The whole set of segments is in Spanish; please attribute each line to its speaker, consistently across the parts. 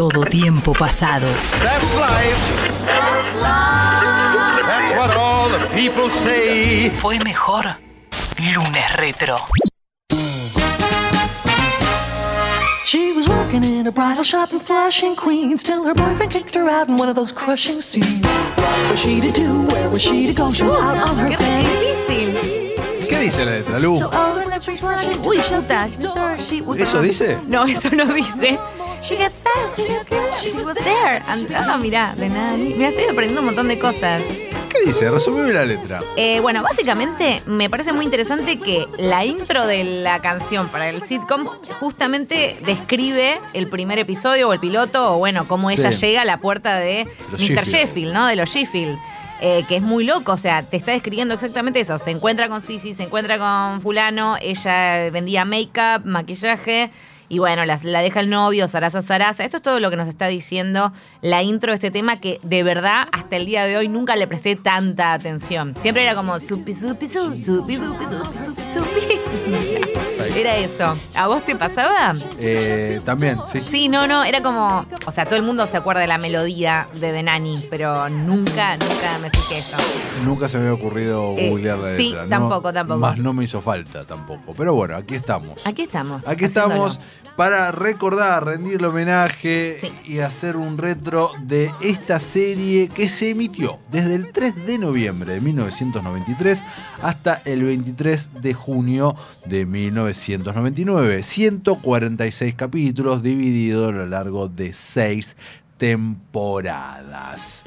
Speaker 1: todo tiempo pasado.
Speaker 2: That's life. That's what all the people say.
Speaker 1: Fue mejor lunes retro.
Speaker 3: She was working in a bridal shop in Flushing, Queens, till her boyfriend kicked her out in one of those crushing scenes. What was she to do? Where was she to go? She was out on her
Speaker 4: Qué
Speaker 3: fanny.
Speaker 4: difícil.
Speaker 5: ¿Qué dice la letra, Lu?
Speaker 3: So all the electric flashing
Speaker 4: Uy, puta. yo estaba- she was-
Speaker 5: ¿Eso dice?
Speaker 4: No, eso no dice. She gets style, she was there. And, ah, mirá, de nada. Mira, estoy aprendiendo un montón de cosas.
Speaker 5: ¿Qué dice? Resumime la letra.
Speaker 4: Eh, bueno, básicamente me parece muy interesante que la intro de la canción para el sitcom justamente describe el primer episodio o el piloto, o bueno, cómo ella
Speaker 5: Sí.
Speaker 4: llega a la puerta de
Speaker 5: Los
Speaker 4: Mr.
Speaker 5: Sheffield.
Speaker 4: Sheffield, ¿no? De los Sheffield. eh, que es muy loco, o sea, te está describiendo exactamente eso. Se encuentra con Sisi, se encuentra con fulano, ella vendía make-up, maquillaje, y bueno, las- la deja el novio, Sarasa Sarasa. Esto es todo lo que nos está diciendo la intro de este tema que de verdad hasta el día de hoy nunca le presté tanta atención. Siempre era como supi, supi, supi, supi, supi, supi, supi, supi. Era eso. ¿A vos te pasaba?
Speaker 5: Eh, también, sí.
Speaker 4: Sí, no, no, era como, o sea, todo el mundo se acuerda de la melodía de The Nanny, pero nunca, nunca me fijé eso.
Speaker 5: Nunca se me había ocurrido
Speaker 4: Eh,
Speaker 5: googlear la
Speaker 4: sí,
Speaker 5: letra. No,
Speaker 4: tampoco, tampoco.
Speaker 5: Más no me hizo falta tampoco. Pero bueno, aquí estamos.
Speaker 4: Aquí estamos.
Speaker 5: Aquí
Speaker 4: haciéndolo.
Speaker 5: estamos para recordar, rendirle homenaje
Speaker 4: Sí.
Speaker 5: y hacer un retro de esta serie que se emitió desde el 3 de noviembre de 1993 hasta el 23 de junio de 1999. 146 capítulos divididos a lo largo de 6 temporadas.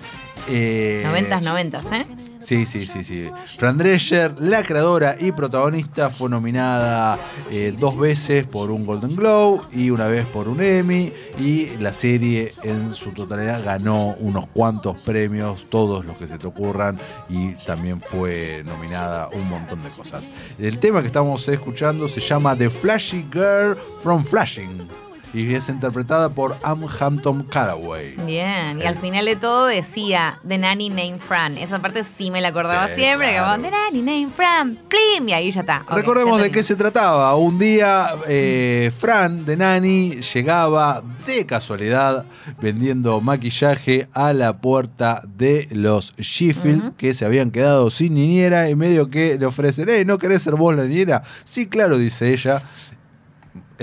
Speaker 5: Eh,
Speaker 4: Noventas, noventas, ¿eh?
Speaker 5: Sí, sí, sí, sí. Fran Drescher, la creadora y protagonista, fue nominada eh, dos veces por un Golden Globe y una vez por un Emmy. Y la serie en su totalidad ganó unos cuantos premios, todos los que se te ocurran. Y también fue nominada un montón de cosas. El tema que estamos escuchando se llama The Flashy Girl from Flashing. Y es interpretada por Am Hampton Callaway.
Speaker 4: Bien, y
Speaker 5: Eh.
Speaker 4: al final de todo decía The Nanny Name Fran. Esa parte sí me la acordaba
Speaker 5: Sí,
Speaker 4: siempre,
Speaker 5: claro.
Speaker 4: como The Nanny Name Fran, plim, y ahí ya está.
Speaker 5: Recordemos
Speaker 4: ya
Speaker 5: de qué se trataba. Un día, eh, Fran de Nani llegaba de casualidad vendiendo maquillaje a la puerta de los Sheffield que se habían quedado sin niñera y medio que le ofrecen, "Ey, ¿no querés ser vos la niñera? Sí, claro, dice ella.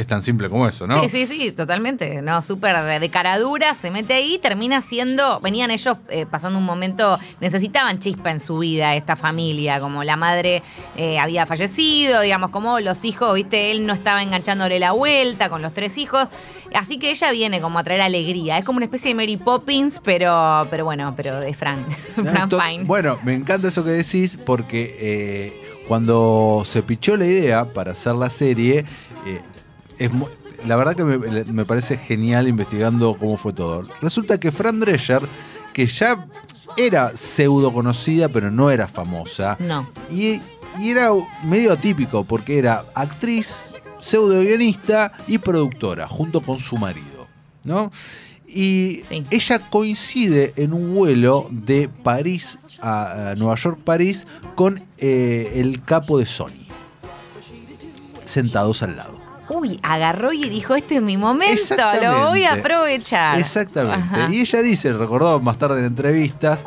Speaker 5: Es tan simple como eso, ¿no?
Speaker 4: Sí, sí, sí, totalmente. No, súper de, de cara dura, se mete ahí, termina siendo. Venían ellos eh, pasando un momento, necesitaban chispa en su vida, esta familia, como la madre eh, había fallecido, digamos, como los hijos, viste, él no estaba enganchándole la vuelta con los tres hijos. Así que ella viene como a traer alegría. Es como una especie de Mary Poppins, pero, pero bueno, pero de Fran. Fran Fine.
Speaker 5: Bueno, me encanta eso que decís porque eh, cuando se pichó la idea para hacer la serie, eh, es la verdad que me, me parece genial investigando cómo fue todo. Resulta que Fran Drescher, que ya era pseudo conocida, pero no era famosa,
Speaker 4: No.
Speaker 5: y, y era medio atípico porque era actriz, pseudo guionista y productora, junto con su marido, ¿no? Y
Speaker 4: Sí.
Speaker 5: ella coincide en un vuelo de París a, a Nueva York, París, con eh, el capo de Sony, sentados al lado.
Speaker 4: Uy, agarró y dijo, este es mi momento, lo voy a aprovechar.
Speaker 5: Exactamente.
Speaker 4: Ajá.
Speaker 5: Y ella dice, recordó más tarde en entrevistas,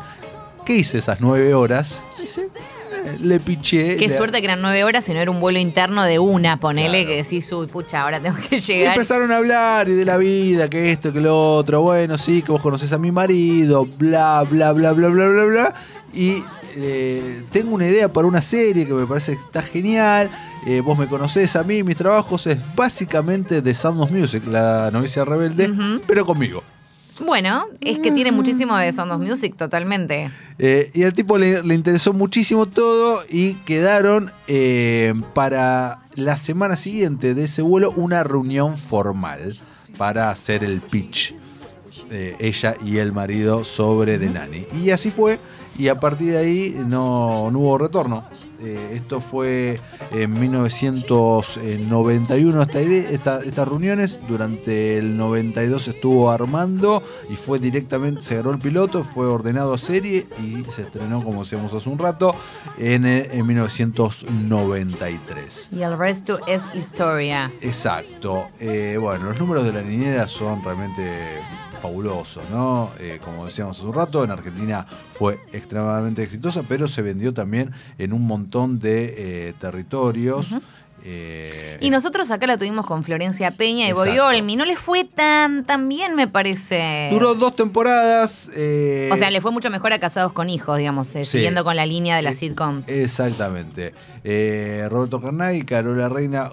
Speaker 5: que hice esas nueve horas. Dice, eh, le piché.
Speaker 4: Qué
Speaker 5: le-
Speaker 4: suerte que eran nueve horas y no era un vuelo interno de una, ponele,
Speaker 5: Claro.
Speaker 4: que decís, uy, pucha, ahora tengo que
Speaker 5: Y
Speaker 4: llegar.
Speaker 5: empezaron a hablar y de la vida, que esto, que lo otro. Bueno, sí, que vos conocés a mi marido, bla, bla, bla, bla, bla, bla, bla. Y eh, tengo una idea para una serie que me parece que está genial. Eh, vos me conocés a mí, mis trabajos es básicamente de Sound of Music, la novicia rebelde, pero conmigo.
Speaker 4: Bueno, es que tiene muchísimo de Sound of Music, totalmente.
Speaker 5: Eh, y al tipo le, le interesó muchísimo todo y quedaron eh, para la semana siguiente de ese vuelo una reunión formal para hacer el pitch. eh, ella y el marido sobre The Nanny. Y así fue. Y a partir de ahí no, no hubo retorno. Eh, esto fue en 1991 esta idea, esta- estas reuniones. Durante el 92 estuvo armando y fue directamente, se agarró el piloto, fue ordenado a serie y se estrenó, como decíamos hace un rato, en, eh, en 1993.
Speaker 4: Y el resto es historia.
Speaker 5: Exacto. Eh, bueno, los números de la niñera son realmente fabulosos, ¿no? Eh, como decíamos hace un rato, en Argentina fue extremadamente exitosa, pero se vendió también en un montón de eh, territorios. Eh,
Speaker 4: Y nosotros acá la tuvimos con Florencia Peña y
Speaker 5: Exacto.
Speaker 4: Boyolmi. No le fue tan, tan bien, me parece.
Speaker 5: Duró dos temporadas. eh,
Speaker 4: O sea, le fue mucho mejor a Casados con Hijos, digamos, eh,
Speaker 5: Sí.
Speaker 4: siguiendo con la línea de las sitcoms.
Speaker 5: Exactamente. Roberto Carnay y Carola Reina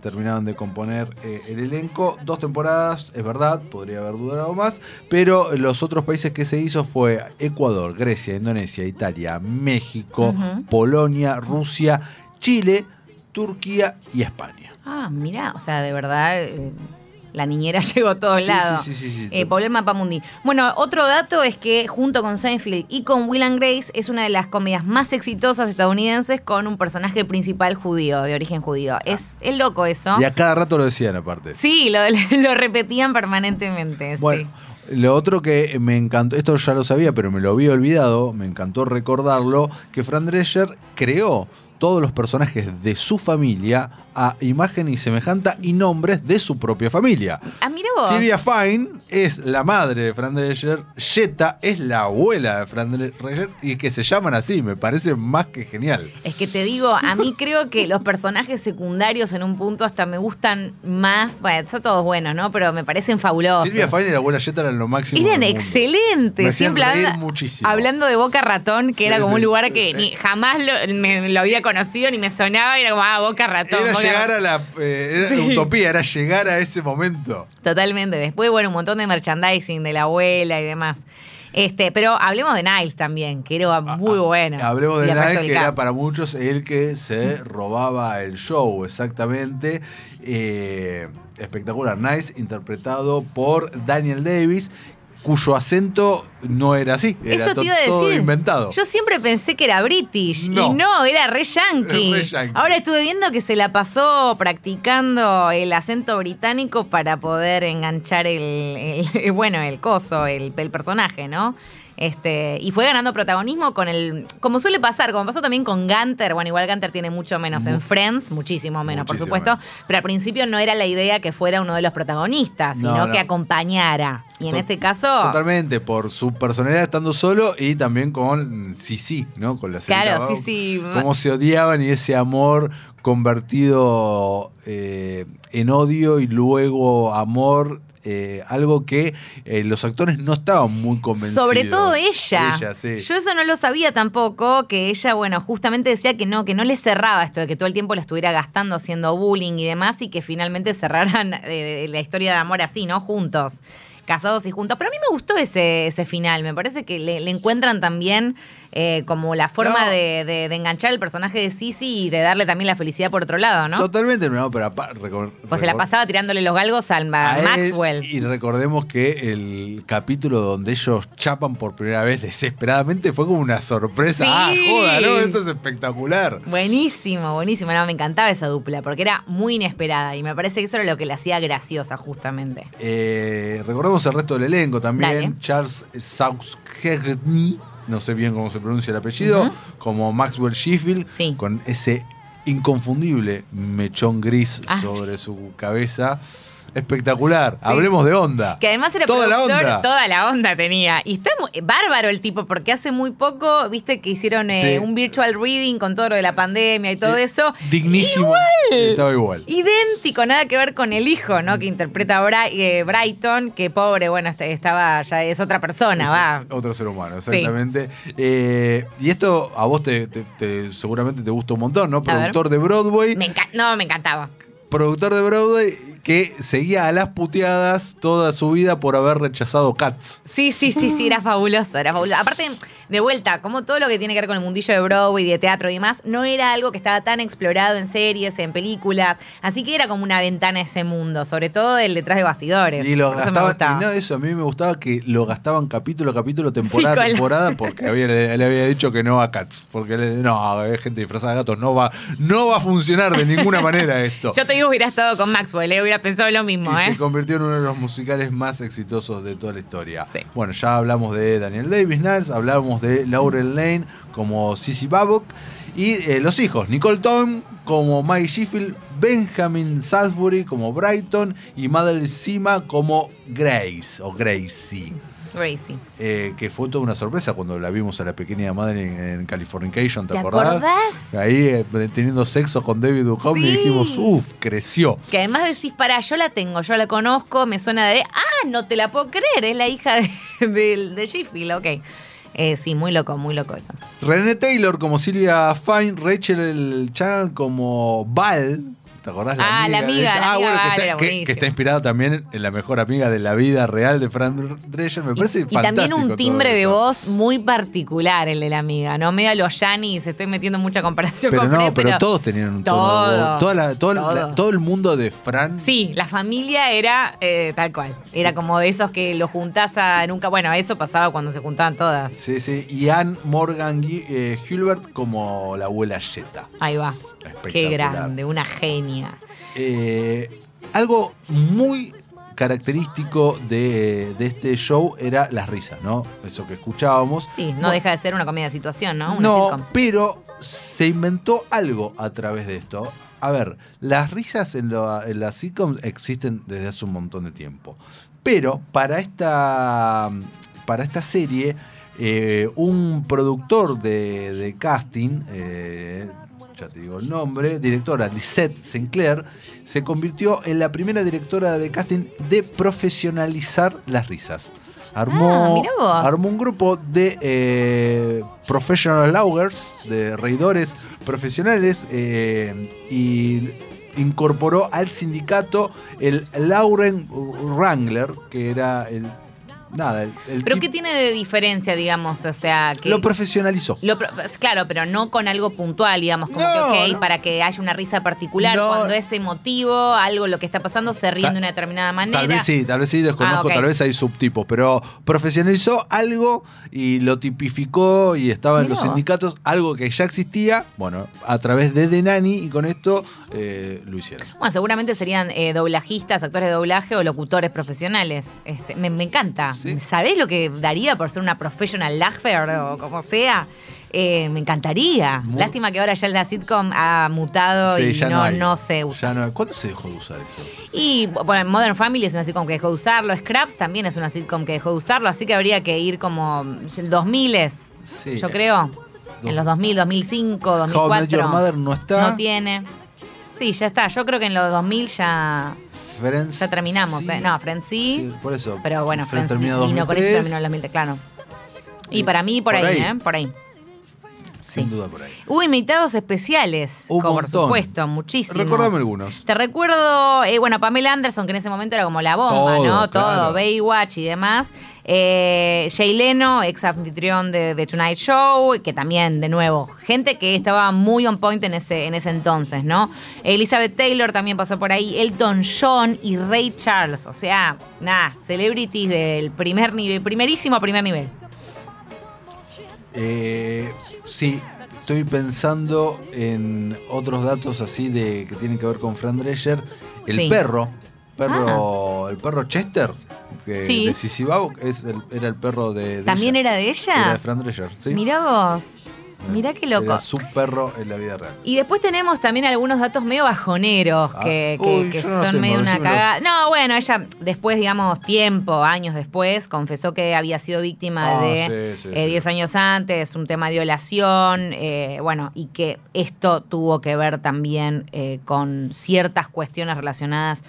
Speaker 5: terminaron de componer el elenco. Dos temporadas, es verdad, podría haber durado más, pero los otros países que se hizo fue Ecuador, Grecia, Indonesia, Italia, México. Polonia, Rusia, Chile, Turquía y España.
Speaker 4: Ah, mira, o sea, de verdad, eh, la niñera llegó a todos
Speaker 5: Sí,
Speaker 4: lados.
Speaker 5: sí, sí, sí, sí.
Speaker 4: Eh, Paul Mapamundi. Bueno, otro dato es que junto con Seinfeld y con Will and Grace es una de las comedias más exitosas estadounidenses con un personaje principal judío, de origen judío. Es, es loco eso.
Speaker 5: Y a cada rato lo decían aparte.
Speaker 4: Sí, lo, lo repetían permanentemente.
Speaker 5: Bueno,
Speaker 4: sí.
Speaker 5: lo otro que me encantó, esto ya lo sabía, pero me lo había olvidado, me encantó recordarlo, que Fran Drescher creó todos los personajes de su familia a imagen y semejanza y nombres de su propia familia.
Speaker 4: Ah, mira vos.
Speaker 5: Silvia Fine es la madre de Fran Drescher, Jetta es la abuela de Fran Drescher y que se llaman así, me parece más que genial.
Speaker 4: Es que te digo, a mí creo que los personajes secundarios en un punto hasta me gustan más. Bueno, son todos buenos, ¿no? Pero me parecen fabulosos.
Speaker 5: Silvia Fine y la abuela Jetta eran lo máximo.
Speaker 4: Eran excelentes. Siempre
Speaker 5: muchísimo.
Speaker 4: hablando de Boca Ratón, que
Speaker 5: Sí,
Speaker 4: era como
Speaker 5: sí.
Speaker 4: un lugar que ni jamás lo, me- lo había conocido ni me sonaba. Era como, ah, Boca Ratón.
Speaker 5: Era
Speaker 4: Boca
Speaker 5: llegar
Speaker 4: Ratón.
Speaker 5: a la eh, era utopía, era llegar a ese momento.
Speaker 4: Totalmente. Después, bueno, un montón de merchandising de la abuela y demás. Este, pero hablemos de Niles también, que era muy bueno.
Speaker 5: Ah, Hablemos
Speaker 4: Y
Speaker 5: de
Speaker 4: del
Speaker 5: que era para muchos el que se robaba el show, exactamente. Eh, espectacular. Nice, interpretado por Daniel Davis, cuyo acento no era así. Era
Speaker 4: Eso te iba a
Speaker 5: todo
Speaker 4: decir.
Speaker 5: inventado.
Speaker 4: Yo siempre pensé que era British
Speaker 5: No.
Speaker 4: y no, era re yankee.
Speaker 5: Re yankee.
Speaker 4: Ahora estuve viendo que se la pasó practicando el acento británico para poder enganchar el, el- bueno, el coso, el, el personaje, ¿no? Este, y fue ganando protagonismo con el. Como suele pasar, como pasó también con Gunter. Bueno, igual Gunter tiene mucho menos en Friends, muchísimo menos, por supuesto.
Speaker 5: menos.
Speaker 4: Pero al principio no era la idea que fuera uno de los protagonistas,
Speaker 5: No,
Speaker 4: sino
Speaker 5: no.
Speaker 4: que acompañara. Y en
Speaker 5: To-
Speaker 4: este caso.
Speaker 5: Totalmente, por su personalidad estando solo y también con Sisi, ¿no? Con la
Speaker 4: Claro,
Speaker 5: señorita,
Speaker 4: Sisi.
Speaker 5: Cómo se odiaban y ese amor convertido eh, en odio y luego amor. Eh, algo que eh, los actores no estaban muy convencidos.
Speaker 4: Sobre todo ella.
Speaker 5: Ella, sí.
Speaker 4: Yo eso no lo sabía tampoco, que ella, bueno, justamente decía que no, que no le cerraba esto de que todo el tiempo la estuviera gastando haciendo bullying y demás y que finalmente cerraran eh, la historia de amor así, ¿no? Juntos, casados y juntos. Pero a mí me gustó ese, ese final, me parece que le, le encuentran también eh, como la forma
Speaker 5: No.
Speaker 4: de, de- de enganchar el personaje de Sisi y de darle también la felicidad por otro lado, ¿no?
Speaker 5: Totalmente, no, pero
Speaker 4: Pues se la pasaba tirándole los galgos al
Speaker 5: a él,
Speaker 4: Maxwell.
Speaker 5: Y recordemos que el capítulo donde ellos chapan por primera vez desesperadamente fue como una sorpresa.
Speaker 4: Sí.
Speaker 5: Ah, joda, ¿no? Esto es espectacular.
Speaker 4: Buenísimo, buenísimo. No, me eantaba esa dupla porque era muy inesperada y me parece que eso era lo que la hacía graciosa, justamente.
Speaker 5: Eh, recordemos el resto del elenco también.
Speaker 4: Dale.
Speaker 5: Charles Sauxgerny, no sé bien cómo se pronuncia el apellido, como Maxwell Sheffield,
Speaker 4: Sí.
Speaker 5: con ese inconfundible mechón gris
Speaker 4: Ah,
Speaker 5: sobre su cabeza. Espectacular.
Speaker 4: Sí.
Speaker 5: Hablemos de onda.
Speaker 4: Que además era
Speaker 5: Toda la onda.
Speaker 4: toda la onda tenía. Y está mu- bárbaro el tipo, porque hace muy poco, viste que hicieron eh,
Speaker 5: Sí.
Speaker 4: un virtual reading con todo lo de la pandemia y todo
Speaker 5: Eh,
Speaker 4: eso.
Speaker 5: Dignísimo.
Speaker 4: Igual.
Speaker 5: Estaba igual.
Speaker 4: Idéntico, nada que ver con el hijo, ¿no? Que interpreta a eh, Brighton, que pobre, bueno, este- estaba, ya es otra persona,
Speaker 5: Es
Speaker 4: va.
Speaker 5: Otro ser humano, exactamente. Eh, y esto a vos te, te- te- seguramente te gusta un montón, ¿no? Productor de Broadway.
Speaker 4: Me no, me encantaba.
Speaker 5: Productor de Broadway que seguía a las puteadas toda su vida por haber rechazado Cats.
Speaker 4: Sí, sí, sí, sí, era fabuloso, era fabuloso. Aparte, de vuelta, como todo lo que tiene que ver con el mundillo de Broadway, de teatro y demás, no era algo que estaba tan explorado en series, en películas, así que era como una ventana a ese mundo, sobre todo el detrás de bastidores.
Speaker 5: Y lo
Speaker 4: Eso me
Speaker 5: gastaban,
Speaker 4: gustaba.
Speaker 5: y no eso, a mí me gustaba que lo gastaban capítulo a capítulo, temporada
Speaker 4: Sí,
Speaker 5: a
Speaker 4: la-
Speaker 5: temporada, porque había- le, le había dicho que no a Cats. Porque le- no, hay gente disfrazada de gatos, no va, no va a funcionar de ninguna manera esto.
Speaker 4: Yo te digo, hubiera estado con Maxwell, eh, hubiera pensado lo mismo,
Speaker 5: y
Speaker 4: ¿eh?
Speaker 5: se convirtió en uno de los musicales más exitosos de toda la historia.
Speaker 4: Sí.
Speaker 5: Bueno, ya hablamos de Daniel Davis Niles, hablamos de Laurel Lane como Sissy Babcock y eh, los hijos, Nicole Tom como Maggie Sheffield, Benjamin Salisbury como Brighton y Madeleine Sima como Grace o Gracie.
Speaker 4: Gracie.
Speaker 5: eh, que fue toda una sorpresa cuando la vimos a la pequeña Madeleine en Californication, ¿te,
Speaker 4: ¿Te
Speaker 5: acordás?
Speaker 4: acordás?
Speaker 5: Ahí eh, teniendo sexo con David Duchovny y dijimos, uff, creció.
Speaker 4: Que además decís, pará, yo la tengo, yo la conozco, me suena de, ah, no te la puedo creer, es la hija de, de, de Sheffield, ok. Eh, sí, muy loco, muy loco eso.
Speaker 5: René Taylor como Silvia Fine, Rachel Chan como Val. ¿Te acordás?
Speaker 4: Ah, la amiga, la
Speaker 5: Ah,
Speaker 4: amiga
Speaker 5: bueno, que está,
Speaker 4: era
Speaker 5: que- que,
Speaker 4: buenísima.
Speaker 5: está inspirado también en la mejor amiga de la vida real de Fran Drescher. Me parece
Speaker 4: y, y también
Speaker 5: fantástico
Speaker 4: un timbre de voz muy particular el de la amiga, ¿no? Medio a los Yanis, estoy metiendo mucha comparación
Speaker 5: Pero
Speaker 4: con
Speaker 5: no,
Speaker 4: Fred,
Speaker 5: pero, todos tenían un tono de voz. Toda la- todo, el- la-
Speaker 4: todo.
Speaker 5: todo el mundo de Fran.
Speaker 4: Sí, la familia era eh, tal cual. Era como de esos que lo juntás a nunca. Bueno, eso pasaba cuando se juntaban todas.
Speaker 5: Sí, sí. Y Anne Morgan eh, Hulbert como la abuela Jetta.
Speaker 4: Ahí va. Qué grande, una genia.
Speaker 5: Eh, algo muy característico de, de este show era las risas, ¿no? Eso que escuchábamos.
Speaker 4: Sí, no deja de ser una comedia de situación, ¿no? Una
Speaker 5: No,
Speaker 4: sitcom.
Speaker 5: pero se inventó algo a través de esto. A ver, las risas en, las sitcoms existen desde hace un montón de tiempo. Pero para esta, para esta serie, eh, un productor de, de casting, eh, ya te digo el nombre, directora Lisette Sinclair, se convirtió en la primera directora de casting de profesionalizar las risas. Armó,
Speaker 4: Ah,
Speaker 5: armó un grupo de eh, professional laugers, de reidores profesionales, eh, y incorporó al sindicato el Lauren Wrangler, que era el. Nada, el. el
Speaker 4: ¿Pero qué tiene de diferencia, digamos? O sea, que.
Speaker 5: Lo profesionalizó.
Speaker 4: Lo pro- claro, pero no con algo puntual, digamos, como
Speaker 5: No,
Speaker 4: que, ok,
Speaker 5: no.
Speaker 4: para que haya una risa particular,
Speaker 5: No.
Speaker 4: cuando es emotivo, algo lo que está pasando, se ríen de una determinada manera.
Speaker 5: Tal vez sí, tal vez sí, desconozco,
Speaker 4: Ah,
Speaker 5: tal vez hay subtipos, pero profesionalizó algo y lo tipificó y estaba en los sindicatos, algo que ya existía, bueno, a través de The Nanny y con esto eh, lo hicieron.
Speaker 4: Bueno, seguramente serían eh, doblajistas, actores de doblaje o locutores profesionales. Este, me, me encanta.
Speaker 5: Sí.
Speaker 4: ¿Sabés lo que daría por ser una professional laugher o como sea? Eh, me encantaría.
Speaker 5: Muy-
Speaker 4: Lástima que ahora ya la sitcom ha mutado
Speaker 5: Sí,
Speaker 4: y no, no se usa.
Speaker 5: Ya no. ¿Cuándo se dejó de usar eso?
Speaker 4: Y bueno, Modern Family es una sitcom que dejó de usarlo. Scraps también es una sitcom que dejó de usarlo. Así que habría que ir como el 2000 es,
Speaker 5: Sí.
Speaker 4: yo creo. En los 2000, 2005,
Speaker 5: How I Met
Speaker 4: 2004.
Speaker 5: Your Mother no está.
Speaker 4: No tiene. Sí, ya está. Yo creo que en los 2000 ya,
Speaker 5: Friends.
Speaker 4: ya terminamos.
Speaker 5: sí.
Speaker 4: ¿eh? No, Friends sí.
Speaker 5: Sí, por eso.
Speaker 4: Pero bueno,
Speaker 5: Friends
Speaker 4: Friends
Speaker 5: termina
Speaker 4: vino con eso
Speaker 5: 2003.
Speaker 4: terminó en 2000, claro. Y para mí por,
Speaker 5: Por
Speaker 4: ahí,
Speaker 5: ahí.
Speaker 4: ¿eh? Por ahí.
Speaker 5: Sin
Speaker 4: sí.
Speaker 5: duda por ahí.
Speaker 4: Hubo invitados especiales,
Speaker 5: Un
Speaker 4: como por supuesto, muchísimos.
Speaker 5: Recordame algunos.
Speaker 4: Te recuerdo, eh, bueno, Pamela Anderson, que en ese momento era como la bomba,
Speaker 5: Todo,
Speaker 4: ¿no?
Speaker 5: claro.
Speaker 4: Todo, Baywatch y demás. Eh, Jay Leno, ex anfitrión de The Tonight Show, que también, de nuevo, gente que estaba muy on point en ese, en ese entonces, ¿no? Elizabeth Taylor también pasó por ahí, Elton John y Ray Charles, o sea, nada, celebrities del primer nivel, primerísimo primer nivel.
Speaker 5: Eh, sí, estoy pensando en otros datos así de que tienen que ver con Fran Drescher. El
Speaker 4: Sí.
Speaker 5: perro, perro, el perro Chester, que
Speaker 4: Sí.
Speaker 5: de Babcock, es el- era el perro de, de
Speaker 4: ¿También
Speaker 5: ella.
Speaker 4: era de ella?
Speaker 5: Era de Fran Drescher, sí.
Speaker 4: Mirá vos, mirá qué loco.
Speaker 5: Era su perro en la vida real.
Speaker 4: Y después tenemos también algunos datos medio bajoneros
Speaker 5: Ah.
Speaker 4: que, que-
Speaker 5: Uy,
Speaker 4: que
Speaker 5: yo no los
Speaker 4: son
Speaker 5: tengo,
Speaker 4: medio una
Speaker 5: decímelos.
Speaker 4: cagada. No, bueno, ella después, digamos, tiempo, años después, confesó que había sido víctima
Speaker 5: Ah,
Speaker 4: de
Speaker 5: sí, sí,
Speaker 4: eh,
Speaker 5: sí.
Speaker 4: 10 años antes, un tema de violación, eh, bueno, y que esto tuvo que ver también eh, con ciertas cuestiones relacionadas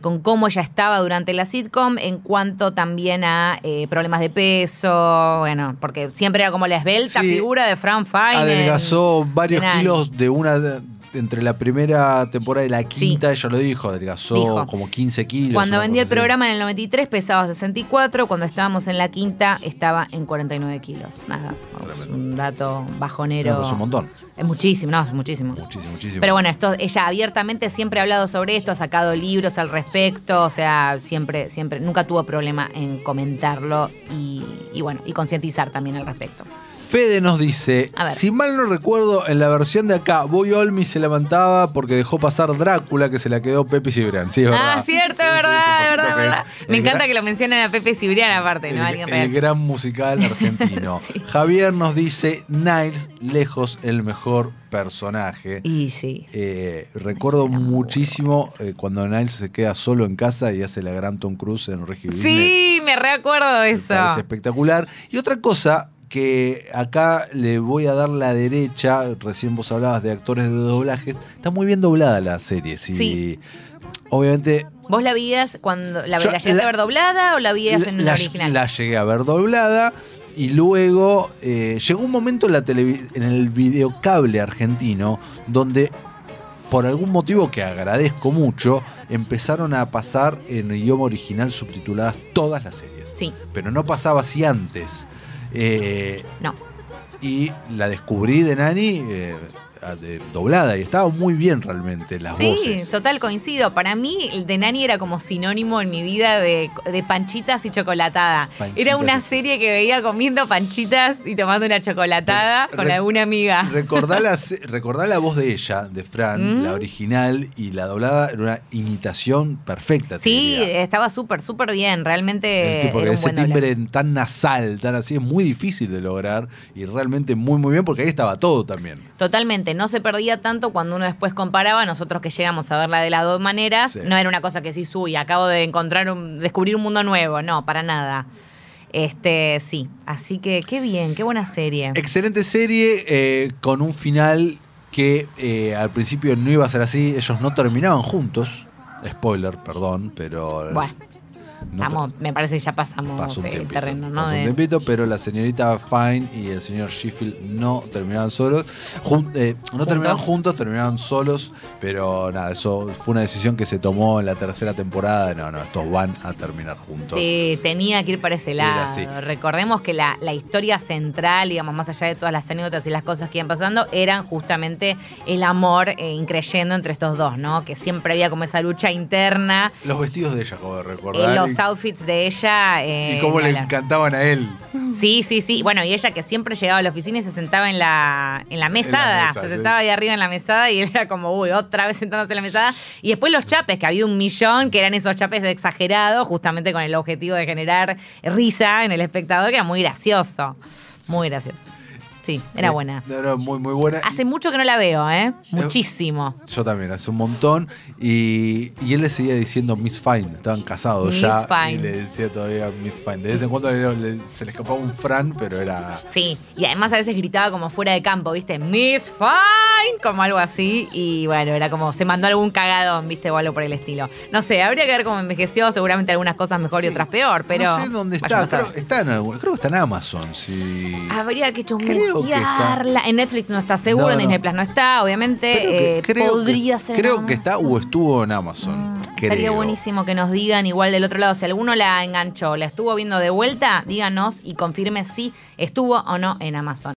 Speaker 4: con cómo ella estaba durante la sitcom, en cuanto también a problemas de peso, bueno, porque siempre era como la esbelta figura de Fran Fine. En-
Speaker 5: Adelgazó varios
Speaker 4: en
Speaker 5: kilos de una entre la primera temporada y la quinta, ella lo dijo, adelgazó
Speaker 4: Dijo.
Speaker 5: como 15 kilos.
Speaker 4: Cuando vendí el
Speaker 5: así.
Speaker 4: programa en el 93 pesaba 64, cuando estábamos en la quinta estaba en 49 kilos. Nada, es un dato bajonero.
Speaker 5: No, es un montón.
Speaker 4: Es muchísimo, no, es muchísimo.
Speaker 5: Muchísimo, muchísimo.
Speaker 4: Pero bueno, esto, ella abiertamente siempre ha hablado sobre esto, ha sacado libros al respecto, o sea, siempre, siempre, nunca tuvo problema en comentarlo y, y bueno, y concientizar también al respecto.
Speaker 5: Fede nos dice, si mal no recuerdo, en la versión de acá, Boy Olmi se levantaba porque dejó pasar Drácula, que se la quedó Pepe Cibrián. Sí, es verdad.
Speaker 4: Ah, cierto,
Speaker 5: Sí,
Speaker 4: es
Speaker 5: sí,
Speaker 4: verdad, es verdad, es
Speaker 5: es
Speaker 4: verdad. Me encanta
Speaker 5: gran-
Speaker 4: que lo mencionen a Pepe Cibrián aparte, ¿no?
Speaker 5: El,
Speaker 4: Alguien
Speaker 5: el gran musical argentino. Javier nos dice, Niles, lejos el mejor personaje.
Speaker 4: Y sí.
Speaker 5: Eh, recuerdo muchísimo eh, cuando Niles se queda solo en casa y hace la gran Tom Cruise en Reggie Business.
Speaker 4: Sí, me recuerdo de eso.
Speaker 5: parece espectacular. Y otra cosa que acá le voy a dar la derecha, recién vos hablabas de actores de doblajes, está muy bien doblada la serie. Sí.
Speaker 4: Sí.
Speaker 5: Obviamente.
Speaker 4: ¿Vos la vías cuando la,
Speaker 5: Yo
Speaker 4: la llegaste
Speaker 5: la-
Speaker 4: a ver doblada o la vías en el
Speaker 5: la,
Speaker 4: original?
Speaker 5: la llegué a ver doblada y luego eh, llegó un momento en, la televi- en el videocable argentino donde por algún motivo que agradezco mucho empezaron a pasar en idioma original subtituladas todas las series.
Speaker 4: Sí,
Speaker 5: Pero no pasaba así antes. Eh,
Speaker 4: no.
Speaker 5: y la descubrí de Nani eh, doblada y estaba muy bien realmente las
Speaker 4: Sí,
Speaker 5: voces.
Speaker 4: total coincido. Para mí, el de Nani era como sinónimo en mi vida de, de panchitas y chocolatada.
Speaker 5: Panchitas
Speaker 4: era una serie que veía comiendo panchitas y tomando una chocolatada
Speaker 5: Re-
Speaker 4: con
Speaker 5: re-
Speaker 4: alguna amiga.
Speaker 5: Recordá la, recordá la voz de ella, de Fran,
Speaker 4: ¿Mm?
Speaker 5: la original, y la doblada era una imitación perfecta.
Speaker 4: Sí,
Speaker 5: diría.
Speaker 4: estaba súper, súper bien. Realmente
Speaker 5: tipo,
Speaker 4: era un
Speaker 5: ese
Speaker 4: buen
Speaker 5: timbre tan nasal, tan así, es muy difícil de lograr y realmente muy, muy bien porque ahí estaba todo también.
Speaker 4: Totalmente, no se perdía tanto cuando uno después comparaba, nosotros que llegamos a verla de las dos maneras,
Speaker 5: Sí.
Speaker 4: no era una cosa que sí, uy, acabo de encontrar, un, descubrir un mundo nuevo, no, para nada. Este, sí, así que qué bien, qué buena serie.
Speaker 5: Excelente serie eh, con un final que eh, al principio no iba a ser así. Ellos no terminaban juntos. Spoiler, perdón, pero.
Speaker 4: Bueno,
Speaker 5: no
Speaker 4: Estamos, me parece que ya pasamos
Speaker 5: Pasó un
Speaker 4: el
Speaker 5: tiempito,
Speaker 4: terreno, ¿no?
Speaker 5: pasó un tiempito, pero la señorita Fine y el señor Sheffield no terminaban solos. Jun- eh, no terminaron juntos, terminaron solos, pero nada, eso fue una decisión que se tomó en la tercera temporada. No, no, estos van a terminar juntos.
Speaker 4: Sí, tenía que ir para ese lado.
Speaker 5: así.
Speaker 4: Recordemos que la, la historia central, digamos, más allá de todas las anécdotas y las cosas que iban pasando, eran justamente el amor eh, increyendo entre estos dos, ¿no? Que siempre había como esa lucha interna,
Speaker 5: Los vestidos de ella, acabo de
Speaker 4: eh,
Speaker 5: recordar.
Speaker 4: Los outfits de ella. eh,
Speaker 5: y cómo le
Speaker 4: hablar.
Speaker 5: encantaban a él.
Speaker 4: Sí, sí, sí. Bueno, y ella que siempre llegaba a la oficina y se sentaba en la, en la mesada.
Speaker 5: mesa,
Speaker 4: se
Speaker 5: sí.
Speaker 4: sentaba ahí arriba en la mesada y él era como, uy, otra vez sentándose en la mesada. Y después los chapes, que había un millón, que eran esos chapes exagerados, justamente con el objetivo de generar risa en el espectador, que era muy gracioso. Muy gracioso. Sí, era
Speaker 5: Eh,
Speaker 4: buena.
Speaker 5: No, no, muy, muy buena.
Speaker 4: Hace mucho que no la veo, ¿eh? Muchísimo.
Speaker 5: Yo también, hace un montón. Y, y él le seguía diciendo Miss Fine. Estaban casados
Speaker 4: Miss
Speaker 5: ya. Y
Speaker 4: Fine.
Speaker 5: le decía todavía Miss Fine. De vez en cuando le- le- se le escapaba un Fran, pero era.
Speaker 4: Sí, y además a veces gritaba como fuera de campo, ¿viste? Miss Fine, como algo así. Y bueno, era como se mandó algún cagadón, ¿viste? O algo por el estilo. No sé, habría que ver cómo envejeció. Seguramente algunas cosas mejor y otras peor, pero.
Speaker 5: No sé dónde está. Creo, está en algún- creo que está en Amazon. Sí.
Speaker 4: Habría que chusmetearla. En Netflix no está seguro,
Speaker 5: No,
Speaker 4: en. Disney Plus no está, obviamente.
Speaker 5: Creo que-
Speaker 4: eh,
Speaker 5: creo que-
Speaker 4: en
Speaker 5: está o estuvo en Amazon.
Speaker 4: Estaría
Speaker 5: creo.
Speaker 4: buenísimo que nos digan igual del otro lado. Si alguno la enganchó, la estuvo viendo de vuelta, díganos y confirme si estuvo o no en Amazon.